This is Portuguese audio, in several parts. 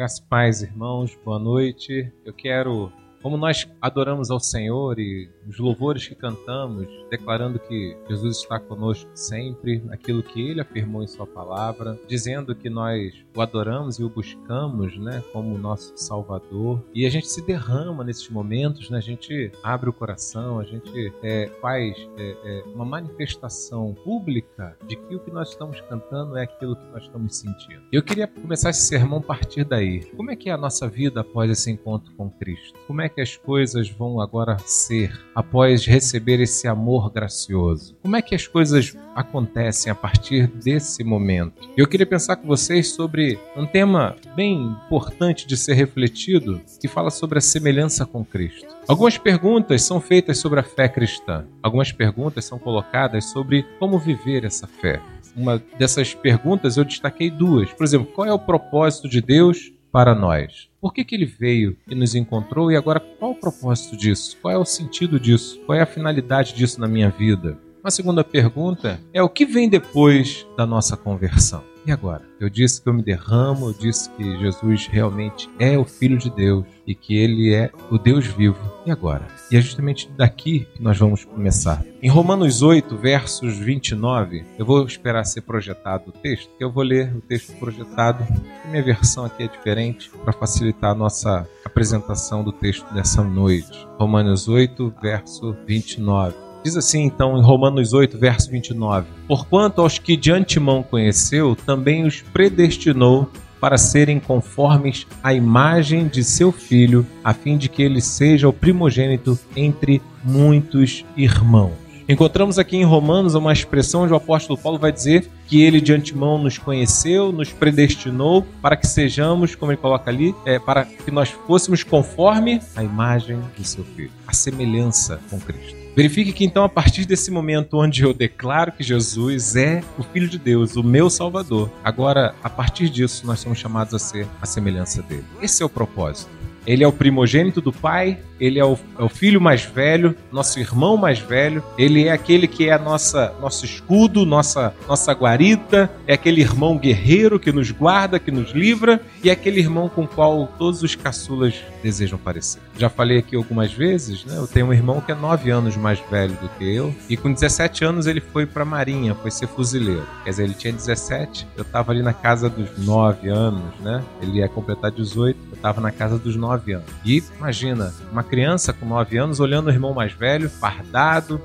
Graças paz, irmãos, boa noite. Eu quero como nós adoramos ao Senhor e os louvores que cantamos, declarando que Jesus está conosco sempre, aquilo que ele afirmou em sua palavra, dizendo que nós o adoramos e o buscamos, né, como nosso Salvador. E a gente se derrama nesses momentos, né? A gente abre o coração, a gente é, faz é, é, uma manifestação pública de que o que nós estamos cantando é aquilo que nós estamos sentindo. Eu queria começar esse sermão a partir daí. Como é que é a nossa vida após esse encontro com Cristo? Como é que as coisas vão agora ser após receber esse amor gracioso? Como é que as coisas acontecem a partir desse momento? Eu queria pensar com vocês sobre um tema bem importante de ser refletido, que fala sobre a semelhança com Cristo. Algumas perguntas são feitas sobre a fé cristã. Algumas perguntas são colocadas sobre como viver essa fé. Uma dessas perguntas eu destaquei duas. Por exemplo, qual é o propósito de Deus para nós? Por que, que ele veio e nos encontrou e agora qual o propósito disso? Qual é o sentido disso? Qual é a finalidade disso na minha vida? Uma segunda pergunta é o que vem depois da nossa conversão? E agora? Eu disse que eu me derramo, eu disse que Jesus realmente é o Filho de Deus e que ele é o Deus vivo. E agora? E é justamente daqui que nós vamos começar. Em Romanos 8, versos 29, eu vou esperar ser projetado o texto, que eu vou ler o texto projetado. A minha versão aqui é diferente para facilitar a nossa apresentação do texto dessa noite. Romanos 8, verso 29. Diz assim então em Romanos 8, verso 29: Porquanto aos que de antemão conheceu, também os predestinou para serem conformes à imagem de seu filho, a fim de que ele seja o primogênito entre muitos irmãos. Encontramos aqui em Romanos uma expressão onde o apóstolo Paulo vai dizer que ele de antemão nos conheceu, nos predestinou para que sejamos, como ele coloca ali, é, para que nós fôssemos conforme a imagem de seu filho, a semelhança com Cristo. Verifique que então, a partir desse momento onde eu declaro que Jesus é o Filho de Deus, o meu Salvador, agora, a partir disso, nós somos chamados a ser a semelhança dele. Esse é o propósito. Ele é o primogênito do Pai, ele é o, é o, filho mais velho, nosso irmão mais velho, ele é aquele que é a nossa, nosso escudo, nossa, nossa guarita, é aquele irmão guerreiro que nos guarda, que nos livra, e é aquele irmão com o qual todos os caçulas desejam parecer. Já falei aqui algumas vezes, né? Eu tenho um irmão que é nove anos mais velho do que eu, e com 17 anos ele foi para a Marinha, foi ser fuzileiro. Quer dizer, ele tinha 17, eu estava ali na casa dos nove anos, né? Ele ia completar 18, eu estava na casa dos nove anos. E imagina, uma criança com 9 anos olhando o irmão mais velho, fardado,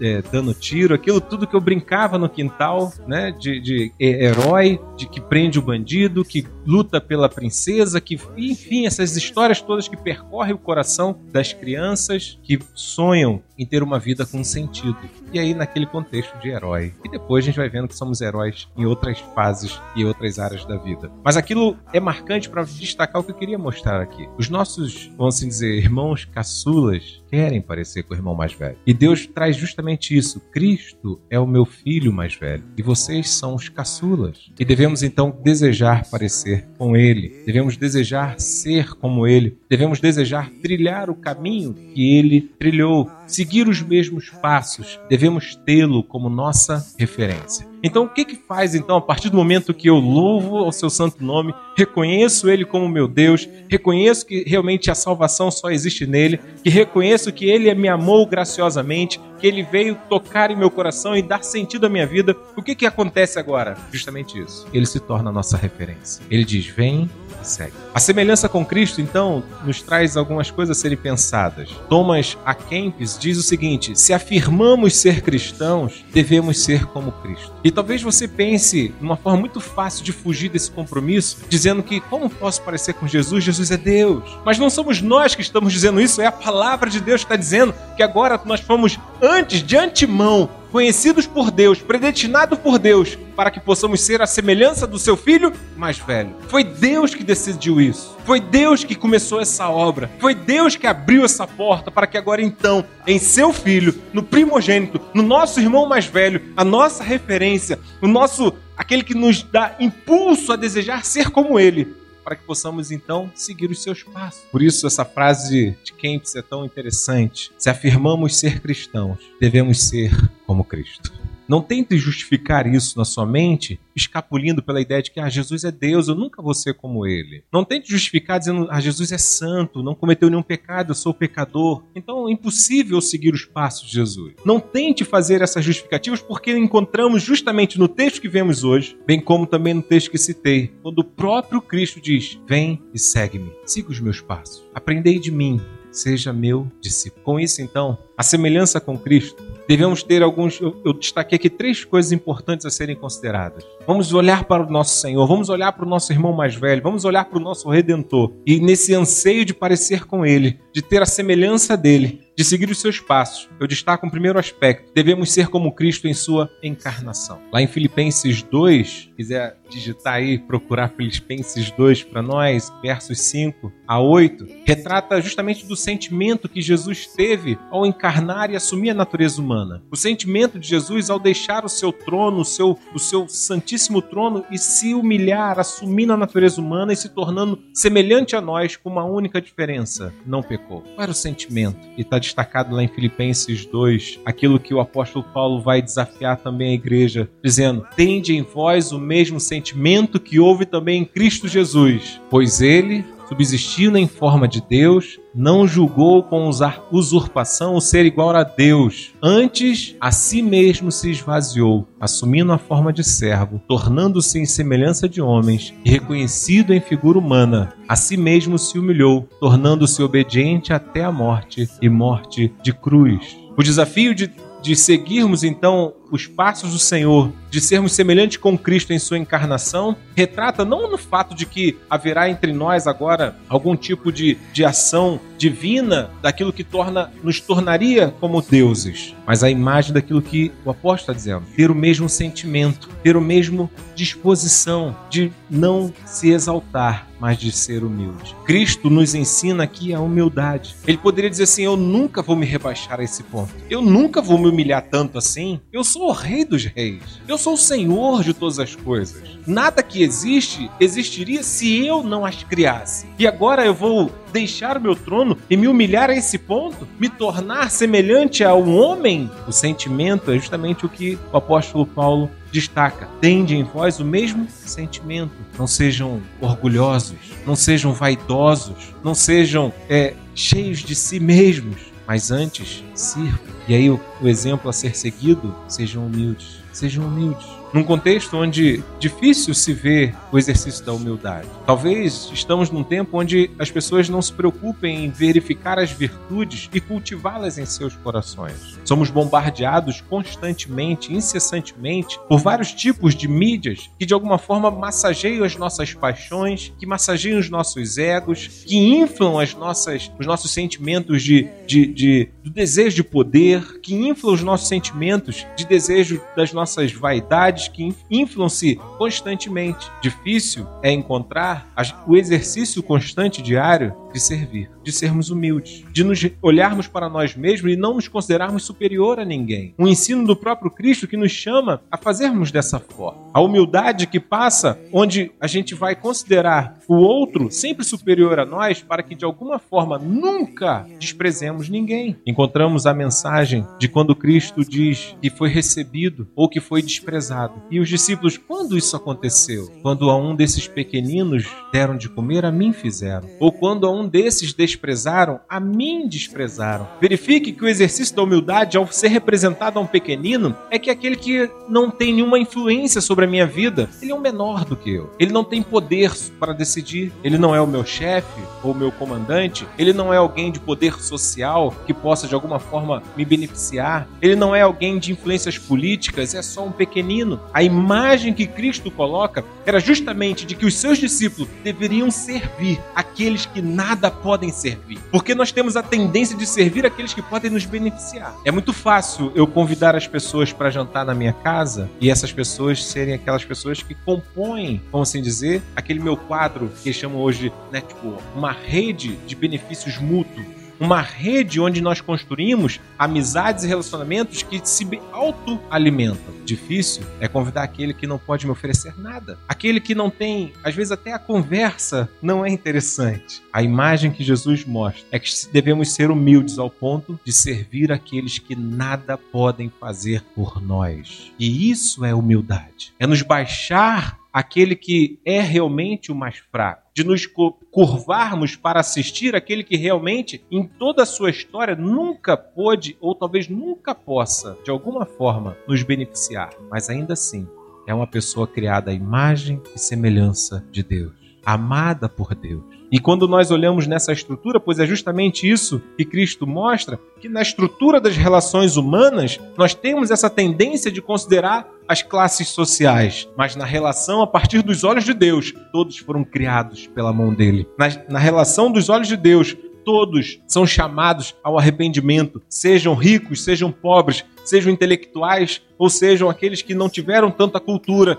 é, dando tiro, aquilo tudo que eu brincava no quintal, né? De, de herói, de que prende o bandido, que luta pela princesa, que enfim, essas histórias todas que percorrem o coração das crianças que sonham em ter uma vida com sentido. E aí naquele contexto de herói. E depois a gente vai vendo que somos heróis em outras fases e outras áreas da vida. Mas aquilo é marcante para destacar o que eu queria mostrar aqui. Os nossos, vamos assim dizer, irmãos caçulas querem parecer com o irmão mais velho. E Deus traz justamente isso. Cristo é o meu filho mais velho e vocês são os caçulas. E devemos então desejar parecer com ele. Devemos desejar ser como ele. Devemos desejar trilhar o caminho que ele trilhou, seguir os mesmos passos. Devemos tê-lo como nossa referência. Então, o que que faz então a partir do momento que eu louvo ao seu santo nome, reconheço ele como meu Deus, reconheço que realmente a salvação só existe nele, que reconheço que ele me amou graciosamente, que ele veio tocar em meu coração e dar sentido à minha vida. O que que acontece agora? Justamente isso. Ele se torna a nossa referência. Ele diz: "Vem segue. A semelhança com Cristo, então, nos traz algumas coisas a serem pensadas. Thomas A. Kempis diz o seguinte: se afirmamos ser cristãos, devemos ser como Cristo. E talvez você pense, de uma forma muito fácil de fugir desse compromisso, dizendo que como posso parecer com Jesus? Jesus é Deus. Mas não somos nós que estamos dizendo isso, é a palavra de Deus que está dizendo que agora nós fomos antes, de antemão, conhecidos por Deus, predestinados por Deus, para que possamos ser a semelhança do seu filho mais velho. Foi Deus que decidiu isso. Foi Deus que começou essa obra. Foi Deus que abriu essa porta para que agora então, em seu filho, no primogênito, no nosso irmão mais velho, a nossa referência, o nosso aquele que nos dá impulso a desejar ser como ele, para que possamos então seguir os seus passos. Por isso, essa frase de Kempis é tão interessante. Se afirmamos ser cristãos, devemos ser como Cristo. Não tente justificar isso na sua mente, escapulindo pela ideia de que ah, Jesus é Deus, eu nunca vou ser como ele. Não tente justificar dizendo ah, Jesus é santo, não cometeu nenhum pecado, eu sou pecador. Então é impossível seguir os passos de Jesus. Não tente fazer essas justificativas porque encontramos justamente no texto que vemos hoje, bem como também no texto que citei, quando o próprio Cristo diz: Vem e segue-me, siga os meus passos, aprendei de mim, seja meu discípulo. Com isso, então, a semelhança com Cristo, devemos ter alguns. Eu, destaquei aqui três coisas importantes a serem consideradas. Vamos olhar para o nosso Senhor, vamos olhar para o nosso irmão mais velho, vamos olhar para o nosso Redentor. E nesse anseio de parecer com Ele, de ter a semelhança dele, de seguir os seus passos, eu destaco um primeiro aspecto: devemos ser como Cristo em sua encarnação. Lá em Filipenses 2, quiser digitar aí, procurar Filipenses 2 para nós, versos 5 a 8, retrata justamente do sentimento que Jesus teve ao encarnar e assumir a natureza humana. O sentimento de Jesus ao deixar o seu trono, o seu, o seu santíssimo trono e se humilhar, assumindo a natureza humana e se tornando semelhante a nós com uma única diferença: não pecou. Qual era o sentimento? E está destacado lá em Filipenses 2, aquilo que o apóstolo Paulo vai desafiar também a igreja, dizendo: Tende em vós o mesmo sentimento que houve também em Cristo Jesus, pois ele subsistindo em forma de Deus, não julgou com usurpação o ser igual a Deus. Antes, a si mesmo se esvaziou, assumindo a forma de servo, tornando-se em semelhança de homens e reconhecido em figura humana. A si mesmo se humilhou, tornando-se obediente até a morte e morte de cruz. O desafio de, de seguirmos então os passos do Senhor, de sermos semelhantes com Cristo em sua encarnação, retrata não no fato de que haverá entre nós agora algum tipo de, de ação divina daquilo que torna nos tornaria como deuses, mas a imagem daquilo que o apóstolo está dizendo, ter o mesmo sentimento, ter o mesmo disposição de não se exaltar, mas de ser humilde. Cristo nos ensina aqui a humildade. Ele poderia dizer assim: Eu nunca vou me rebaixar a esse ponto. Eu nunca vou me humilhar tanto assim. Eu sou sou o rei dos reis. Eu sou o senhor de todas as coisas. Nada que existe existiria se eu não as criasse. E agora eu vou deixar o meu trono e me humilhar a esse ponto? Me tornar semelhante a um homem? O sentimento é justamente o que o apóstolo Paulo destaca. Tende em vós o mesmo sentimento. Não sejam orgulhosos, não sejam vaidosos, não sejam é, cheios de si mesmos mas antes sirva. E aí o, o exemplo a ser seguido, sejam humildes. Sejam humildes num contexto onde difícil se vê o exercício da humildade. Talvez estamos num tempo onde as pessoas não se preocupem em verificar as virtudes e cultivá-las em seus corações. Somos bombardeados constantemente, incessantemente, por vários tipos de mídias que de alguma forma massageiam as nossas paixões, que massageiam os nossos egos, que inflam as nossas, os nossos sentimentos de, de, de, do desejo de poder, que inflam os nossos sentimentos de desejo das nossas vaidades que inflam-se constantemente. Difícil é encontrar o exercício constante diário de servir, de sermos humildes, de nos olharmos para nós mesmos e não nos considerarmos superior a ninguém. Um ensino do próprio Cristo que nos chama a fazermos dessa forma. A humildade que passa onde a gente vai considerar o outro sempre superior a nós para que de alguma forma nunca desprezemos ninguém. Encontramos a mensagem de quando Cristo diz que foi recebido ou que foi desprezado. E os discípulos, quando isso aconteceu? Quando a um desses pequeninos deram de comer, a mim fizeram. Ou quando a um desses desprezaram, a mim desprezaram. Verifique que o exercício da humildade, ao ser representado a um pequenino, é que aquele que não tem nenhuma influência sobre a minha vida, ele é um menor do que eu. Ele não tem poder para decidir. Ele não é o meu chefe ou meu comandante. Ele não é alguém de poder social que possa de alguma forma me beneficiar. Ele não é alguém de influências políticas. É só um pequenino. A imagem que Cristo coloca era justamente de que os seus discípulos deveriam servir aqueles que nada podem servir. Porque nós temos a tendência de servir aqueles que podem nos beneficiar. É muito fácil eu convidar as pessoas para jantar na minha casa e essas pessoas serem aquelas pessoas que compõem, vamos assim dizer, aquele meu quadro que chamam hoje, né, tipo, uma rede de benefícios mútuos uma rede onde nós construímos amizades e relacionamentos que se autoalimentam. Difícil é convidar aquele que não pode me oferecer nada, aquele que não tem, às vezes até a conversa não é interessante. A imagem que Jesus mostra é que devemos ser humildes ao ponto de servir aqueles que nada podem fazer por nós. E isso é humildade. É nos baixar aquele que é realmente o mais fraco, de nos curvarmos para assistir aquele que realmente, em toda a sua história, nunca pôde ou talvez nunca possa, de alguma forma, nos beneficiar, mas ainda assim é uma pessoa criada à imagem e semelhança de Deus, amada por Deus e quando nós olhamos nessa estrutura, pois é justamente isso que Cristo mostra, que na estrutura das relações humanas, nós temos essa tendência de considerar as classes sociais, mas na relação a partir dos olhos de Deus, todos foram criados pela mão dele. Na, na relação dos olhos de Deus, todos são chamados ao arrependimento, sejam ricos, sejam pobres, sejam intelectuais ou sejam aqueles que não tiveram tanta cultura.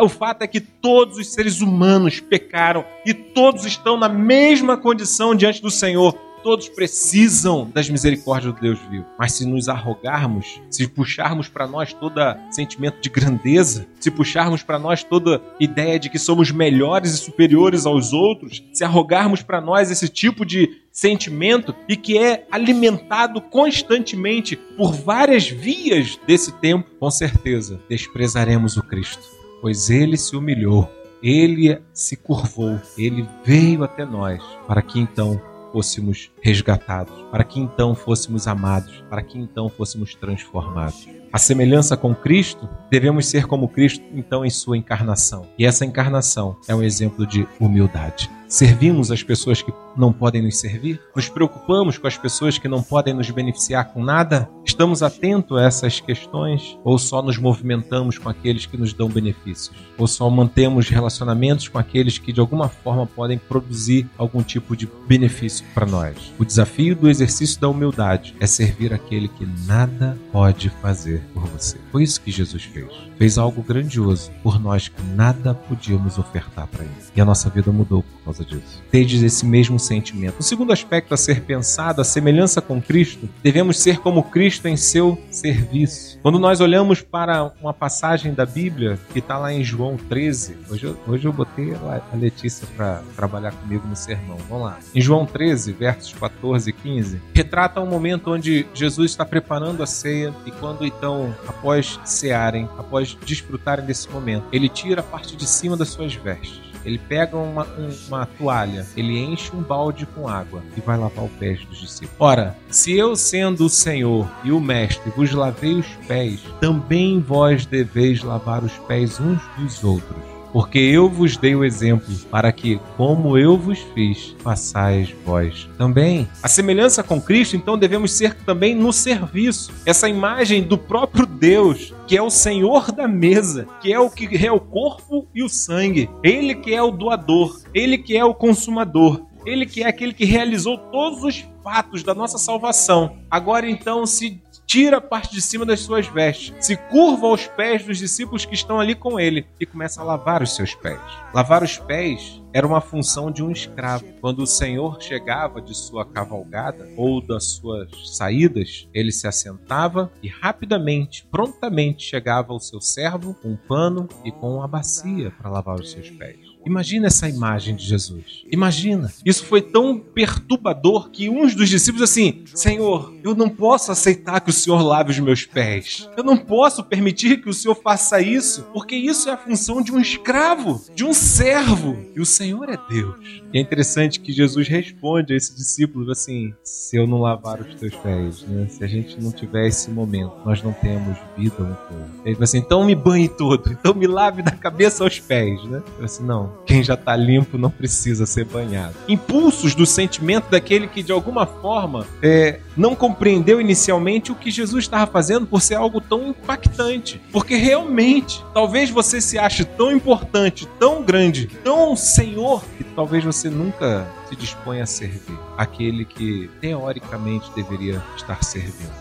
O fato é que todos os seres humanos pecaram e todos estão na mesma condição diante do Senhor. Todos precisam das misericórdias do Deus vivo. Mas se nos arrogarmos, se puxarmos para nós todo sentimento de grandeza, se puxarmos para nós toda ideia de que somos melhores e superiores aos outros, se arrogarmos para nós esse tipo de sentimento e que é alimentado constantemente por várias vias desse tempo, com certeza desprezaremos o Cristo, pois ele se humilhou, ele se curvou, ele veio até nós para que então fôssemos resgatados, para que então fôssemos amados, para que então fôssemos transformados. A semelhança com Cristo, devemos ser como Cristo então em sua encarnação. E essa encarnação é um exemplo de humildade. Servimos as pessoas que não podem nos servir? Nos preocupamos com as pessoas que não podem nos beneficiar com nada? Estamos atentos a essas questões? Ou só nos movimentamos com aqueles que nos dão benefícios? Ou só mantemos relacionamentos com aqueles que de alguma forma podem produzir algum tipo de benefício para nós? O desafio do exercício da humildade é servir aquele que nada pode fazer por você. Foi isso que Jesus fez. Fez algo grandioso por nós que nada podíamos ofertar para ele. E a nossa vida mudou por causa disso. Tedes esse mesmo sentimento. O segundo aspecto a ser pensado, a semelhança com Cristo, devemos ser como Cristo em seu serviço. Quando nós olhamos para uma passagem da Bíblia que está lá em João 13, hoje eu, hoje eu botei a Letícia para trabalhar comigo no sermão. Vamos lá. Em João 13, versos 14 e 15, retrata um momento onde Jesus está preparando a ceia e quando então, após cearem, após desfrutarem desse momento, ele tira a parte de cima das suas vestes ele pega uma, um, uma toalha, ele enche um balde com água e vai lavar o pés dos discípulos. Ora, se eu, sendo o Senhor e o Mestre, vos lavei os pés, também vós deveis lavar os pés uns dos outros porque eu vos dei o exemplo, para que, como eu vos fiz, façais vós também. A semelhança com Cristo, então, devemos ser também no serviço. Essa imagem do próprio Deus, que é o Senhor da mesa, que é o que é o corpo e o sangue. Ele que é o doador, ele que é o consumador. Ele que é aquele que realizou todos os fatos da nossa salvação. Agora então se tira a parte de cima das suas vestes, se curva aos pés dos discípulos que estão ali com ele e começa a lavar os seus pés. Lavar os pés era uma função de um escravo. Quando o Senhor chegava de sua cavalgada ou das suas saídas, ele se assentava e rapidamente, prontamente chegava o seu servo com um pano e com uma bacia para lavar os seus pés. Imagina essa imagem de Jesus. Imagina. Isso foi tão perturbador que uns dos discípulos assim, Senhor, eu não posso aceitar que o Senhor lave os meus pés. Eu não posso permitir que o Senhor faça isso, porque isso é a função de um escravo, de um servo. E o Senhor é Deus. E é interessante que Jesus responde a esse discípulo assim: se eu não lavar os teus pés, né? se a gente não tiver esse momento, nós não temos vida um com. Ele fala assim: então me banhe todo, então me lave da cabeça aos pés, né? Eu assim, não, quem já está limpo não precisa ser banhado. Impulsos do sentimento daquele que de alguma forma é, não compreendeu inicialmente o que Jesus estava fazendo por ser algo tão impactante. Porque realmente, talvez você se ache tão importante, tão grande, tão senhor, que talvez você nunca se dispõe a servir aquele que teoricamente deveria estar servindo.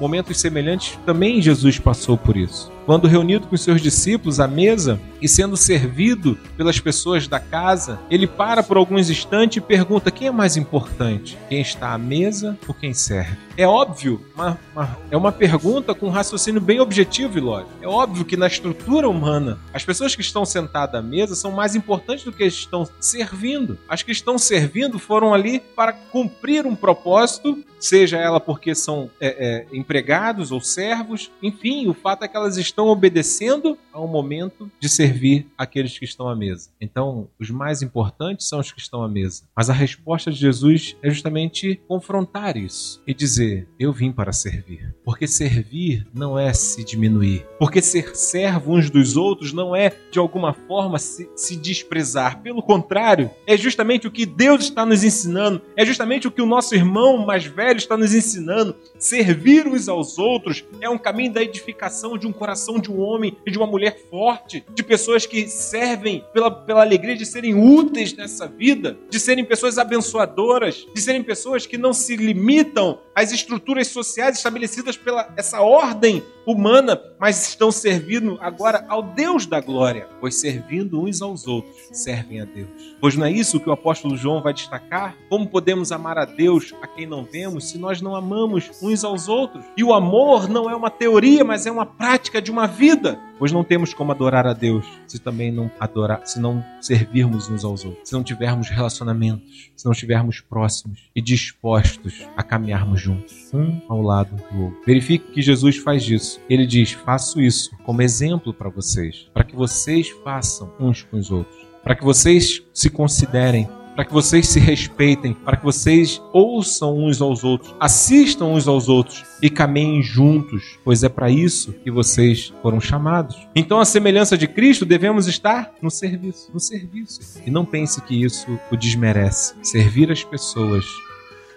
Momentos semelhantes também Jesus passou por isso. Quando reunido com seus discípulos à mesa e sendo servido pelas pessoas da casa, ele para por alguns instantes e pergunta: quem é mais importante? Quem está à mesa ou quem serve? É óbvio, uma, uma, é uma pergunta com um raciocínio bem objetivo e lógico. É óbvio que na estrutura humana, as pessoas que estão sentadas à mesa são mais importantes do que estão servindo. As que estão servindo foram ali para cumprir um propósito seja ela porque são é, é, empregados ou servos, enfim, o fato é que elas estão obedecendo ao momento de servir aqueles que estão à mesa. Então, os mais importantes são os que estão à mesa. Mas a resposta de Jesus é justamente confrontar isso e dizer: Eu vim para servir. Porque servir não é se diminuir. Porque ser servo uns dos outros não é, de alguma forma, se, se desprezar. Pelo contrário, é justamente o que Deus está nos ensinando, é justamente o que o nosso irmão mais velho está nos ensinando. Servir uns aos outros é um caminho da edificação de um coração de um homem e de uma mulher forte, de pessoas que servem pela, pela alegria de serem úteis nessa vida, de serem pessoas abençoadoras, de serem pessoas que não se limitam às estruturas sociais estabelecidas pela essa ordem humana, mas estão servindo agora ao Deus da glória, pois servindo uns aos outros, servem a Deus. Pois não é isso que o apóstolo João vai destacar? Como podemos amar a Deus a quem não vemos se nós não amamos uns aos outros? E o amor não é uma teoria, mas é uma prática de uma vida. Pois não temos como adorar a Deus se também não adorar, se não servirmos uns aos outros, se não tivermos relacionamentos, se não estivermos próximos e dispostos a caminharmos juntos, um ao lado do outro. Verifique que Jesus faz isso. Ele diz: "Faço isso como exemplo para vocês, para que vocês façam uns com os outros, para que vocês se considerem para que vocês se respeitem, para que vocês ouçam uns aos outros, assistam uns aos outros e caminhem juntos, pois é para isso que vocês foram chamados. Então, a semelhança de Cristo, devemos estar no serviço, no serviço. E não pense que isso o desmerece. Servir as pessoas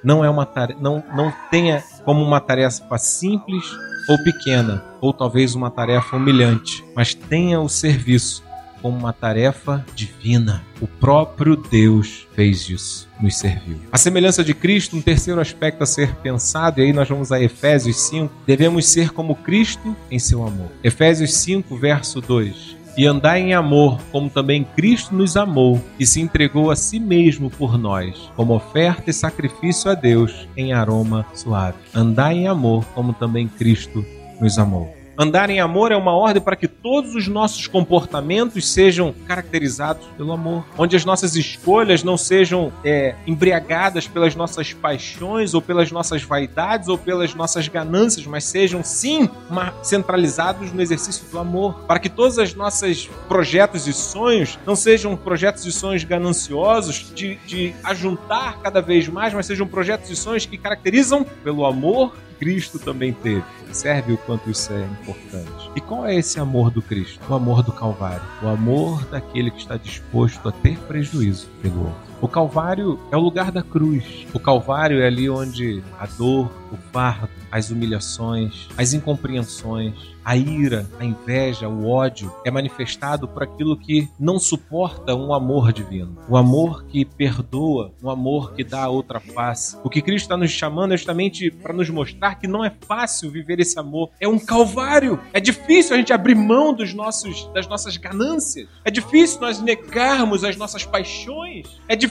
não é uma tarefa, não, não tenha como uma tarefa simples ou pequena, ou talvez uma tarefa humilhante, mas tenha o serviço como uma tarefa divina. O próprio Deus fez isso, nos serviu. A semelhança de Cristo, um terceiro aspecto a ser pensado, e aí nós vamos a Efésios 5, devemos ser como Cristo em seu amor. Efésios 5, verso 2 e andar em amor, como também Cristo nos amou e se entregou a si mesmo por nós, como oferta e sacrifício a Deus em aroma suave. Andar em amor, como também Cristo nos amou. Andar em amor é uma ordem para que todos os nossos comportamentos sejam caracterizados pelo amor, onde as nossas escolhas não sejam é, embriagadas pelas nossas paixões ou pelas nossas vaidades ou pelas nossas ganâncias, mas sejam sim centralizados no exercício do amor, para que todos os nossos projetos e sonhos não sejam projetos e sonhos gananciosos de, de ajuntar cada vez mais, mas sejam projetos e sonhos que caracterizam pelo amor Cristo também teve. Serve o quanto isso é importante. E qual é esse amor do Cristo? O amor do Calvário. O amor daquele que está disposto a ter prejuízo pelo outro. O Calvário é o lugar da cruz. O Calvário é ali onde a dor, o fardo, as humilhações, as incompreensões, a ira, a inveja, o ódio é manifestado por aquilo que não suporta um amor divino. O amor que perdoa, um amor que dá a outra face. O que Cristo está nos chamando é justamente para nos mostrar que não é fácil viver esse amor. É um calvário. É difícil a gente abrir mão dos nossos, das nossas ganâncias. É difícil nós negarmos as nossas paixões. É difícil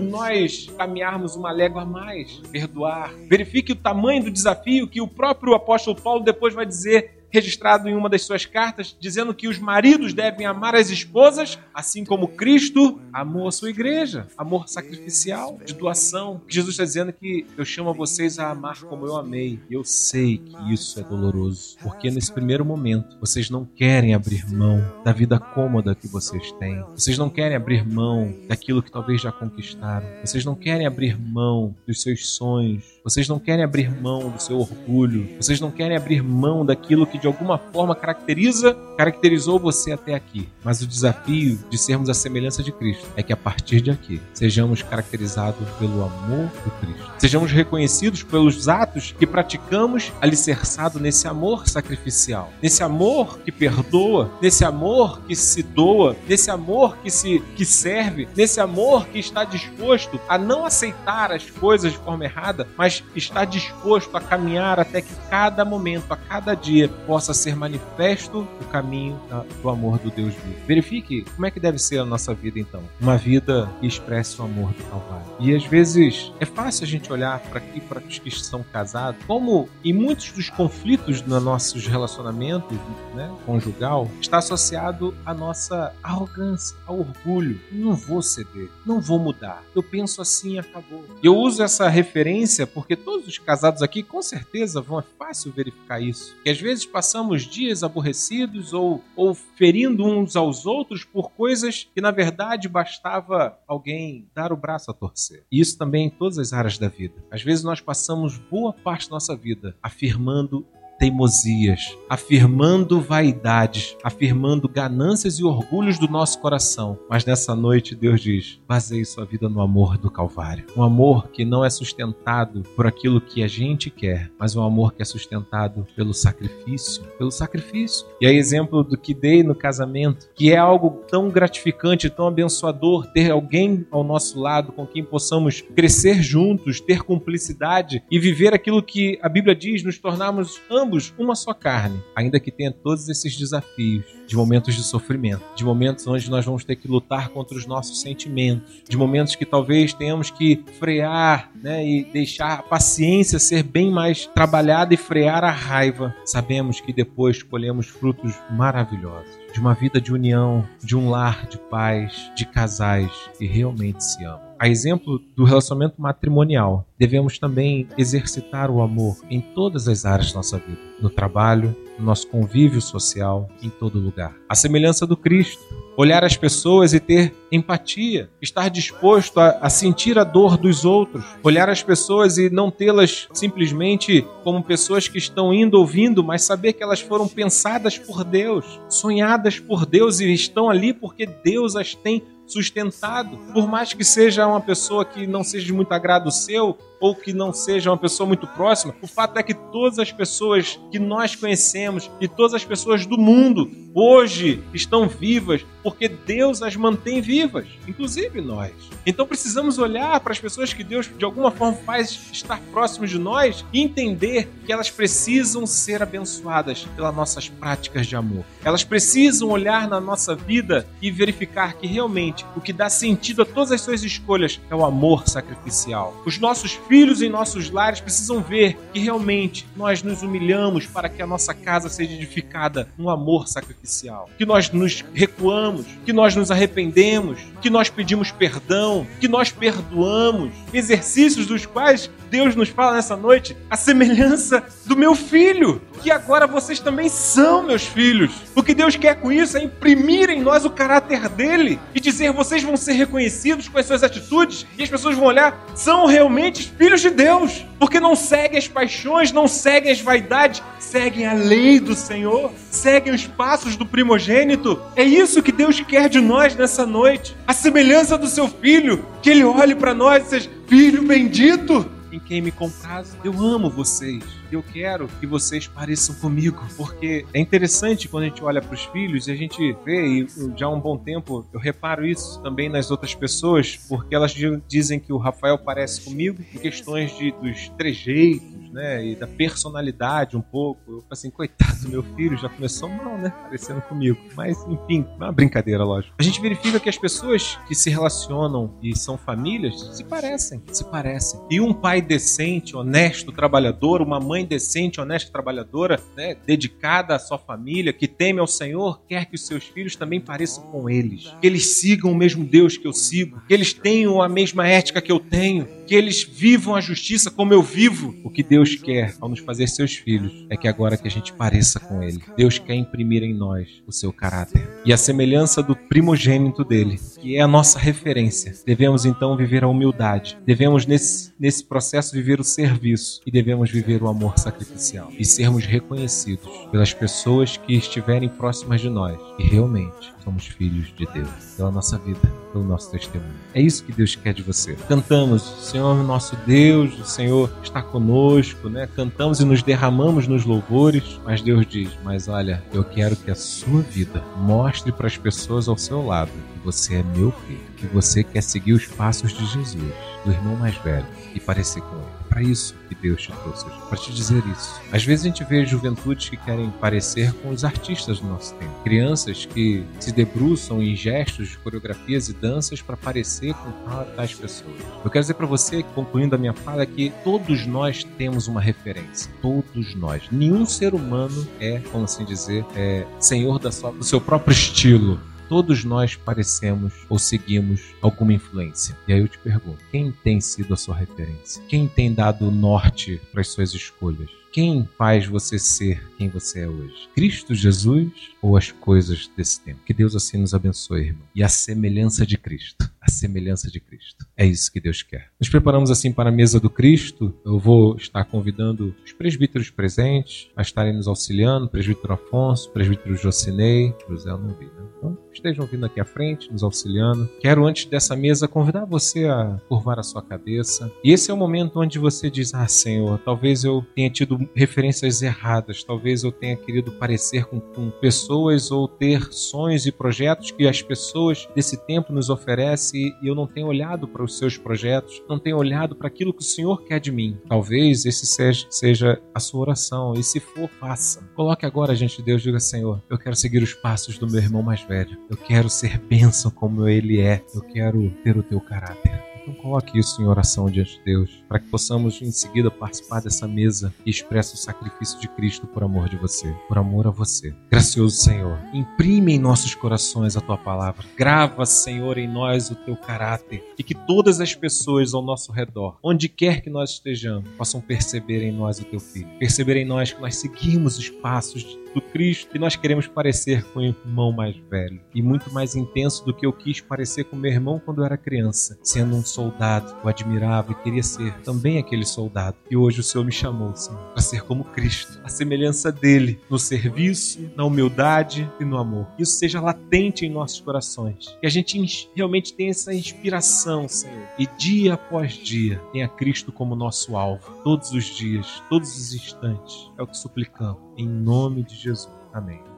nós caminharmos uma légua a mais. Perdoar. Verifique o tamanho do desafio que o próprio apóstolo Paulo depois vai dizer registrado em uma das suas cartas, dizendo que os maridos devem amar as esposas, assim como Cristo amou a sua igreja. Amor sacrificial, de doação. Jesus está dizendo que eu chamo vocês a amar como eu amei. Eu sei que isso é doloroso, porque nesse primeiro momento vocês não querem abrir mão da vida cômoda que vocês têm. Vocês não querem abrir mão daquilo que talvez já conquistaram. Vocês não querem abrir mão dos seus sonhos. Vocês não querem abrir mão do seu orgulho. Vocês não querem abrir mão daquilo que de alguma forma caracteriza, caracterizou você até aqui. Mas o desafio de sermos a semelhança de Cristo é que a partir de aqui sejamos caracterizados pelo amor do Cristo. Sejamos reconhecidos pelos atos que praticamos alicerçado nesse amor sacrificial, nesse amor que perdoa, nesse amor que se doa, nesse amor que se que serve, nesse amor que está disposto a não aceitar as coisas de forma errada, mas está disposto a caminhar até que cada momento, a cada dia, possa ser manifesto o caminho do amor do Deus vivo. Verifique como é que deve ser a nossa vida então. Uma vida que expresse o amor do Calvário. E às vezes é fácil a gente olhar para aqui, para os que são casados, como em muitos dos conflitos nos nossos relacionamentos né, conjugal, está associado à nossa arrogância, ao orgulho. Não vou ceder, não vou mudar. Eu penso assim acabou. Eu uso essa referência porque todos os casados aqui com certeza vão, é fácil verificar isso. Que às vezes passamos dias aborrecidos ou, ou ferindo uns aos outros por coisas que na verdade bastava alguém dar o braço a torcer. E isso também em todas as áreas da vida. Às vezes nós passamos boa parte da nossa vida afirmando teimosias, afirmando vaidades, afirmando ganâncias e orgulhos do nosso coração. Mas nessa noite Deus diz: baseie sua vida no amor do Calvário. Um amor que não é sustentado por aquilo que a gente quer, mas um amor que é sustentado pelo sacrifício, pelo sacrifício. E é exemplo do que dei no casamento, que é algo tão gratificante, tão abençoador ter alguém ao nosso lado com quem possamos crescer juntos, ter cumplicidade e viver aquilo que a Bíblia diz, nos tornarmos ambos ambos uma só carne, ainda que tenha todos esses desafios de momentos de sofrimento, de momentos onde nós vamos ter que lutar contra os nossos sentimentos, de momentos que talvez tenhamos que frear né, e deixar a paciência ser bem mais trabalhada e frear a raiva. Sabemos que depois colhemos frutos maravilhosos de uma vida de união, de um lar de paz, de casais que realmente se amam. A exemplo do relacionamento matrimonial, devemos também exercitar o amor em todas as áreas da nossa vida, no trabalho, no nosso convívio social, em todo lugar. A semelhança do Cristo, olhar as pessoas e ter empatia, estar disposto a, a, sentir a dor dos outros, olhar as pessoas e não tê-las simplesmente como pessoas que estão indo ouvindo, mas saber que elas foram pensadas por Deus, sonhadas por Deus e estão ali porque Deus as tem sustentado. Por mais que seja uma pessoa que não seja de muito agrado seu, ou que não seja uma pessoa muito próxima, o fato é que todas as pessoas que nós conhecemos e todas as pessoas do mundo hoje estão vivas porque Deus as mantém vivas, inclusive nós. Então precisamos olhar para as pessoas que Deus de alguma forma faz estar próximos de nós e entender que elas precisam ser abençoadas pelas nossas práticas de amor. Elas precisam olhar na nossa vida e verificar que realmente o que dá sentido a todas as suas escolhas é o amor sacrificial. Os nossos filhos em nossos lares precisam ver que realmente nós nos humilhamos para que a nossa casa seja edificada no amor sacrificial. Que nós nos recuamos, que nós nos arrependemos, que nós pedimos perdão, que nós perdoamos. Exercícios dos quais Deus nos fala nessa noite a semelhança do meu filho, que agora vocês também são meus filhos. O que Deus quer com isso é imprimir em nós o caráter dele e dizer vocês vão ser reconhecidos com as suas atitudes e as pessoas vão olhar, são realmente filhos de Deus, porque não seguem as paixões, não seguem as vaidades, seguem a lei do Senhor, seguem os passos do primogênito. É isso que Deus quer de nós nessa noite. A semelhança do seu filho, que ele olhe para nós e seja filho bendito em quem me compraz. Eu amo vocês. Eu quero que vocês pareçam comigo, porque é interessante quando a gente olha para os filhos e a gente vê, e já há um bom tempo eu reparo isso também nas outras pessoas, porque elas dizem que o Rafael parece comigo em questões de, dos trejeitos né? E da personalidade um pouco. Eu falei assim, coitado do meu filho, já começou mal, né? Parecendo comigo. Mas, enfim, é uma brincadeira, lógico. A gente verifica que as pessoas que se relacionam e são famílias se parecem, se parecem. E um pai decente, honesto, trabalhador, uma mãe decente, honesta, trabalhadora, né? Dedicada à sua família, que teme ao Senhor, quer que os seus filhos também pareçam com eles. Que eles sigam o mesmo Deus que eu sigo. Que eles tenham a mesma ética que eu tenho. Que eles vivam a justiça como eu vivo. O que Deus quer, ao nos fazer seus filhos, é que agora que a gente pareça com Ele. Deus quer imprimir em nós o seu caráter. E a semelhança do primogênito dele, que é a nossa referência. Devemos então viver a humildade. Devemos, nesse, nesse processo, viver o serviço. E devemos viver o amor sacrificial. E sermos reconhecidos pelas pessoas que estiverem próximas de nós. E realmente somos filhos de Deus, pela nossa vida, pelo nosso testemunho. É isso que Deus quer de você. Cantamos, Senhor, nosso Deus, o Senhor está conosco, né? Cantamos e nos derramamos nos louvores, mas Deus diz: Mas olha, eu quero que a sua vida mostre para as pessoas ao seu lado você é meu filho, que você quer seguir os passos de Jesus, do irmão mais velho, e parecer com ele. Para isso que Deus te trouxe para te dizer isso. Às vezes a gente vê juventudes que querem parecer com os artistas do nosso tempo, crianças que se debruçam em gestos, coreografias e danças para parecer com tais pessoas. Eu quero dizer para você, concluindo a minha fala, que todos nós temos uma referência. Todos nós. Nenhum ser humano é, como assim dizer, é senhor da sua, do seu próprio estilo todos nós parecemos ou seguimos alguma influência. E aí eu te pergunto: quem tem sido a sua referência? Quem tem dado norte para as suas escolhas? Quem faz você ser quem você é hoje? Cristo Jesus ou as coisas desse tempo? Que Deus assim nos abençoe, irmão. E a semelhança de Cristo. A semelhança de Cristo. É isso que Deus quer. Nos preparamos assim para a mesa do Cristo. Eu vou estar convidando os presbíteros presentes a estarem nos auxiliando. Presbítero Afonso, presbítero Jocinei. José eu não vi, né? Então, estejam vindo aqui à frente, nos auxiliando. Quero, antes dessa mesa, convidar você a curvar a sua cabeça. E esse é o momento onde você diz: Ah, Senhor, talvez eu tenha tido referências erradas. Talvez eu tenha querido parecer com, com pessoas ou ter sonhos e projetos que as pessoas desse tempo nos oferecem e eu não tenho olhado para os seus projetos, não tenho olhado para aquilo que o Senhor quer de mim. Talvez esse seja, seja a sua oração e se for, faça. Coloque agora, gente de Deus, diga: Senhor, eu quero seguir os passos do meu irmão mais velho. Eu quero ser bênção como ele é. Eu quero ter o teu caráter. Então coloque isso em oração diante de Deus, para que possamos em seguida participar dessa mesa e expressa o sacrifício de Cristo por amor de você, por amor a você. Gracioso Senhor, imprime em nossos corações a tua palavra. Grava, Senhor, em nós o teu caráter e que todas as pessoas ao nosso redor, onde quer que nós estejamos, possam perceber em nós o teu filho. Perceber em nós que nós seguimos os passos de do Cristo e nós queremos parecer com o irmão mais velho e muito mais intenso do que eu quis parecer com meu irmão quando eu era criança, sendo um soldado. Eu admirava e queria ser também aquele soldado. E hoje o Senhor me chamou, Senhor, para ser como Cristo, a semelhança dele no serviço, na humildade e no amor. Que isso seja latente em nossos corações. Que a gente realmente tenha essa inspiração, Senhor. E dia após dia tenha Cristo como nosso alvo. Todos os dias, todos os instantes. É o que suplicamos. Em nome de Jesus. Amém.